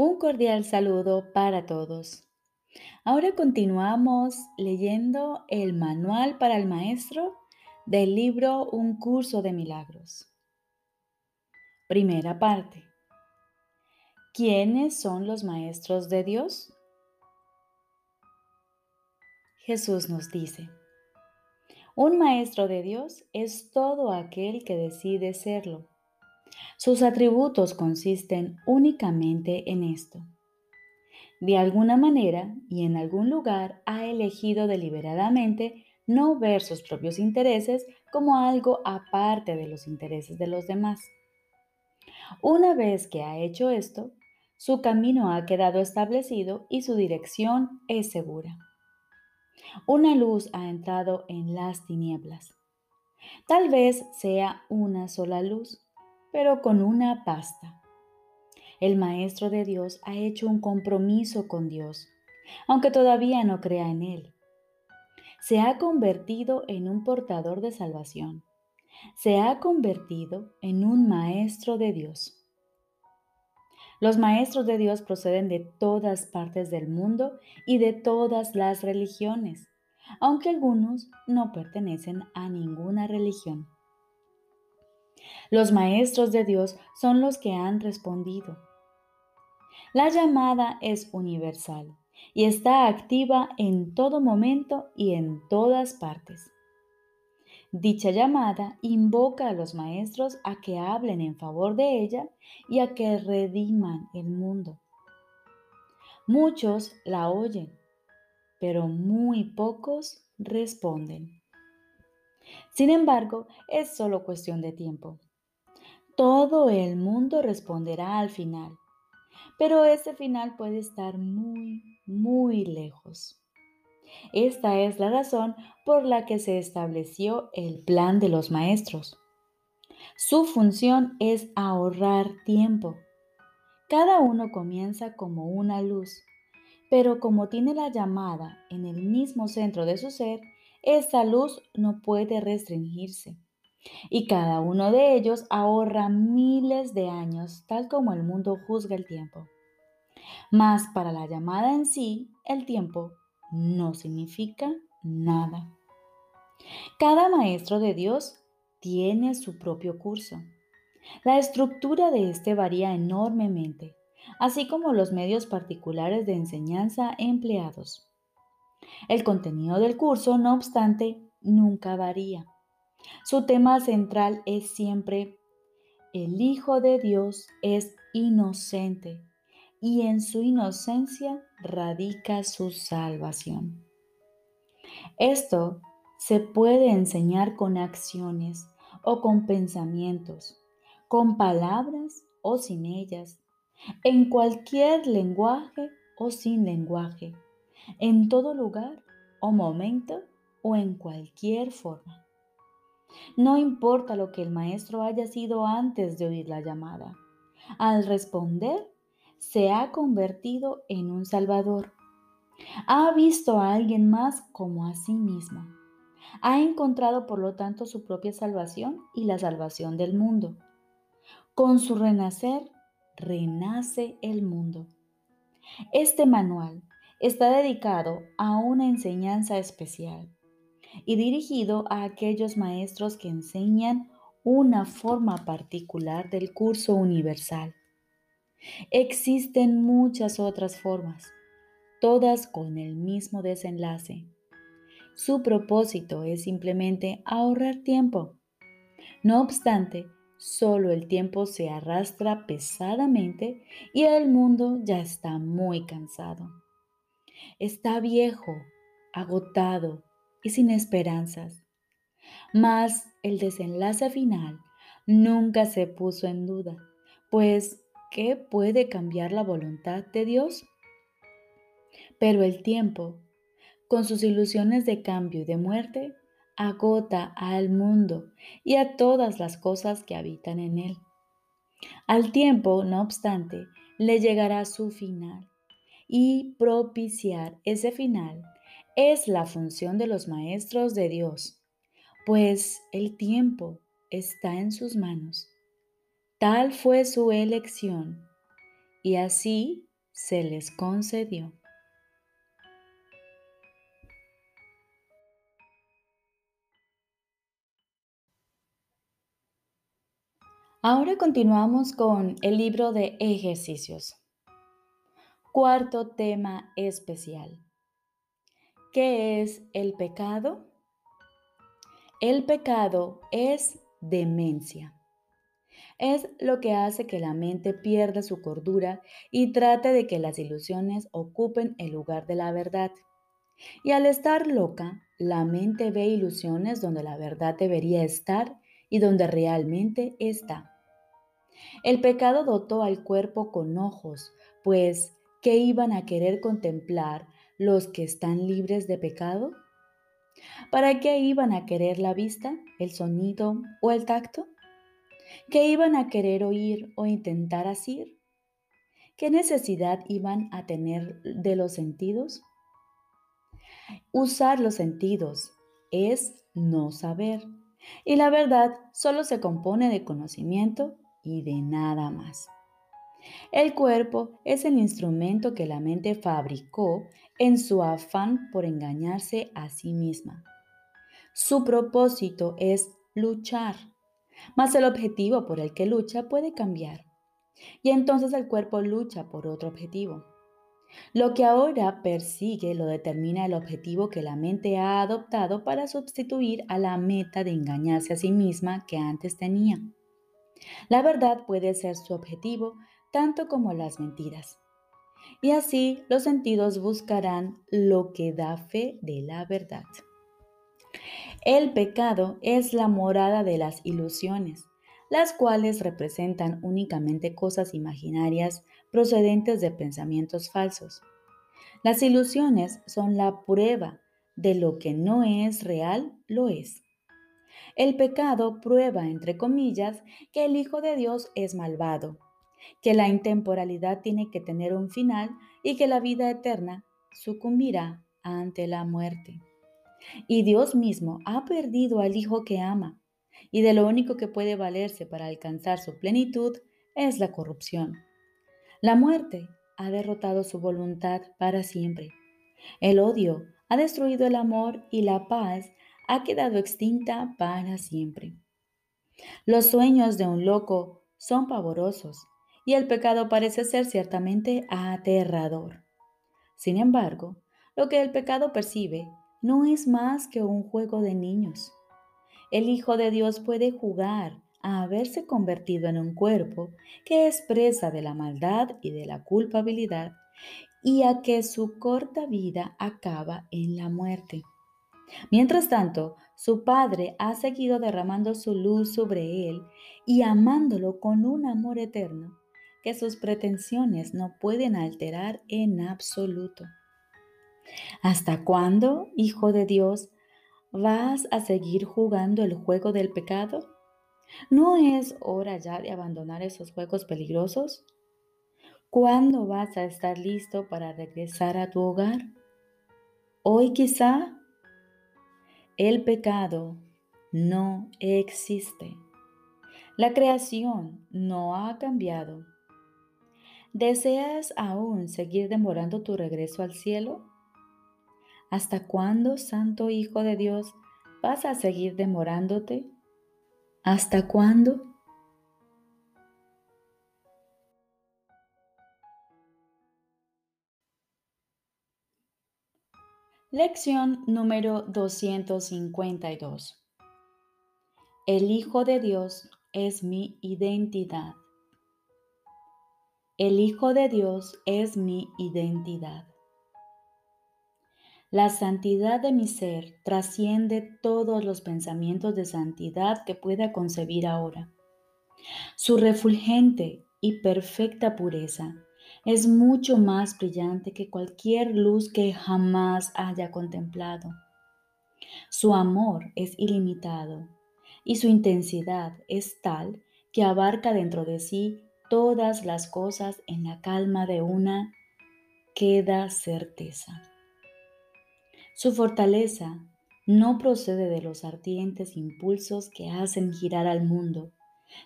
Un cordial saludo para todos. Ahora continuamos leyendo el manual para el maestro del libro Un curso de milagros. Primera parte. ¿Quiénes son los maestros de Dios? Jesús nos dice, un maestro de Dios es todo aquel que decide serlo sus atributos consisten únicamente en esto. De alguna manera y en algún lugar ha elegido deliberadamente no ver sus propios intereses como algo aparte de los intereses de los demás. Una vez que ha hecho esto, su camino ha quedado establecido y su dirección es segura. Una luz ha entrado en las tinieblas. Tal vez sea una sola luz, pero con una pasta. El Maestro de Dios ha hecho un compromiso con Dios, aunque todavía no crea en Él. Se ha convertido en un portador de salvación. Se ha convertido en un Maestro de Dios. Los maestros de Dios proceden de todas partes del mundo y de todas las religiones, aunque algunos no pertenecen a ninguna religión. Los maestros de Dios son los que han respondido. La llamada es universal y está activa en todo momento y en todas partes. Dicha llamada invoca a los maestros a que hablen en favor de ella y a que rediman el mundo. Muchos la oyen, pero muy pocos responden. Sin embargo, es solo cuestión de tiempo. Todo el mundo responderá al final, pero ese final puede estar muy, muy lejos. Esta es la razón por la que se estableció el plan de los maestros. Su función es ahorrar tiempo. Cada uno comienza como una luz, pero como tiene la llamada en el mismo centro de su ser, esa luz no puede restringirse y cada uno de ellos ahorra miles de años, tal como el mundo juzga el tiempo. Mas para la llamada en sí, el tiempo no significa nada. Cada maestro de Dios tiene su propio curso. La estructura de este varía enormemente, así como los medios particulares de enseñanza empleados. El contenido del curso, no obstante, nunca varía. Su tema central es siempre, el Hijo de Dios es inocente y en su inocencia radica su salvación. Esto se puede enseñar con acciones o con pensamientos, con palabras o sin ellas, en cualquier lenguaje o sin lenguaje, en todo lugar o momento o en cualquier forma. No importa lo que el maestro haya sido antes de oír la llamada. Al responder, se ha convertido en un salvador. Ha visto a alguien más como a sí mismo. Ha encontrado, por lo tanto, su propia salvación y la salvación del mundo. Con su renacer, renace el mundo. Este manual está dedicado a una enseñanza especial y dirigido a aquellos maestros que enseñan una forma particular del curso universal. Existen muchas otras formas, todas con el mismo desenlace. Su propósito es simplemente ahorrar tiempo. No obstante, solo el tiempo se arrastra pesadamente y el mundo ya está muy cansado. Está viejo, agotado, y sin esperanzas. Mas el desenlace final nunca se puso en duda, pues ¿qué puede cambiar la voluntad de Dios? Pero el tiempo, con sus ilusiones de cambio y de muerte, agota al mundo y a todas las cosas que habitan en él. Al tiempo, no obstante, le llegará su final y propiciar ese final es la función de los maestros de Dios, pues el tiempo está en sus manos. Tal fue su elección, y así se les concedió. Ahora continuamos con el libro de ejercicios. Cuarto tema especial. ¿Qué es el pecado? El pecado es demencia. Es lo que hace que la mente pierda su cordura y trate de que las ilusiones ocupen el lugar de la verdad. Y al estar loca, la mente ve ilusiones donde la verdad debería estar y donde realmente está. El pecado dotó al cuerpo con ojos, pues ¿qué iban a querer contemplar los que están libres de pecado? ¿Para qué iban a querer la vista, el sonido o el tacto? ¿Qué iban a querer oír o intentar asir? ¿Qué necesidad iban a tener de los sentidos? Usar los sentidos es no saber. Y la verdad solo se compone de conocimiento y de nada más. El cuerpo es el instrumento que la mente fabricó en su afán por engañarse a sí misma. Su propósito es luchar, mas el objetivo por el que lucha puede cambiar. Y entonces el cuerpo lucha por otro objetivo. Lo que ahora persigue lo determina el objetivo que la mente ha adoptado para sustituir a la meta de engañarse a sí misma que antes tenía. La verdad puede ser su objetivo tanto como las mentiras. Y así los sentidos buscarán lo que da fe de la verdad. El pecado es la morada de las ilusiones, las cuales representan únicamente cosas imaginarias procedentes de pensamientos falsos. Las ilusiones son la prueba de lo que no es real, lo es. El pecado prueba, entre comillas, que el Hijo de Dios es malvado, que la intemporalidad tiene que tener un final y que la vida eterna sucumbirá ante la muerte. Y Dios mismo ha perdido al Hijo que ama, y de lo único que puede valerse para alcanzar su plenitud es la corrupción. La muerte ha derrotado su voluntad para siempre. El odio ha destruido el amor y la paz ha quedado extinta para siempre. Los sueños de un loco son pavorosos y el pecado parece ser ciertamente aterrador. Sin embargo, lo que el pecado percibe no es más que un juego de niños. El Hijo de Dios puede jugar a haberse convertido en un cuerpo que es presa de la maldad y de la culpabilidad y a que su corta vida acaba en la muerte. Mientras tanto, su padre ha seguido derramando su luz sobre él y amándolo con un amor eterno sus pretensiones no pueden alterar en absoluto. ¿Hasta cuándo, Hijo de Dios, vas a seguir jugando el juego del pecado? ¿No es hora ya de abandonar esos juegos peligrosos? ¿Cuándo vas a estar listo para regresar a tu hogar? Hoy quizá el pecado no existe. La creación no ha cambiado. ¿Deseas aún seguir demorando tu regreso al cielo? ¿Hasta cuándo, Santo Hijo de Dios, vas a seguir demorándote? ¿Hasta cuándo? Lección número 252. El Hijo de Dios es mi identidad. El Hijo de Dios es mi identidad. La santidad de mi ser trasciende todos los pensamientos de santidad que pueda concebir ahora. Su refulgente y perfecta pureza es mucho más brillante que cualquier luz que jamás haya contemplado. Su amor es ilimitado y su intensidad es tal que abarca dentro de sí todas las cosas en la calma de una queda certeza. Su fortaleza no procede de los ardientes impulsos que hacen girar al mundo,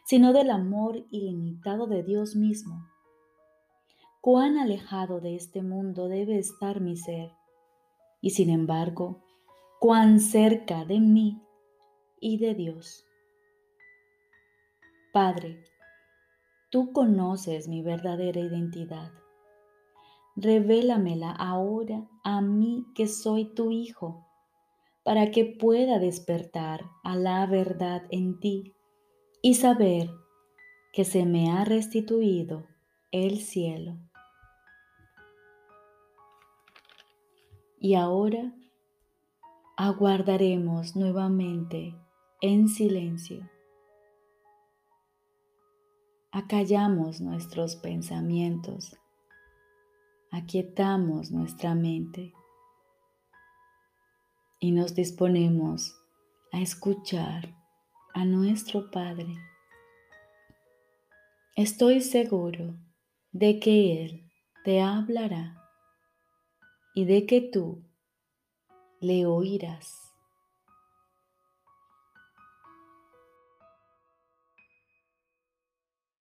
sino del amor ilimitado de Dios mismo cuán alejado de este mundo debe estar mi ser, y sin embargo, cuán cerca de mí y de Dios. Padre, tú conoces mi verdadera identidad. Revélamela ahora a mí que soy tu Hijo, para que pueda despertar a la verdad en ti y saber que se me ha restituido el cielo. Y ahora aguardaremos nuevamente en silencio. Acallamos nuestros pensamientos, aquietamos nuestra mente y nos disponemos a escuchar a nuestro Padre. Estoy seguro de que Él te hablará y de que tú le oirás.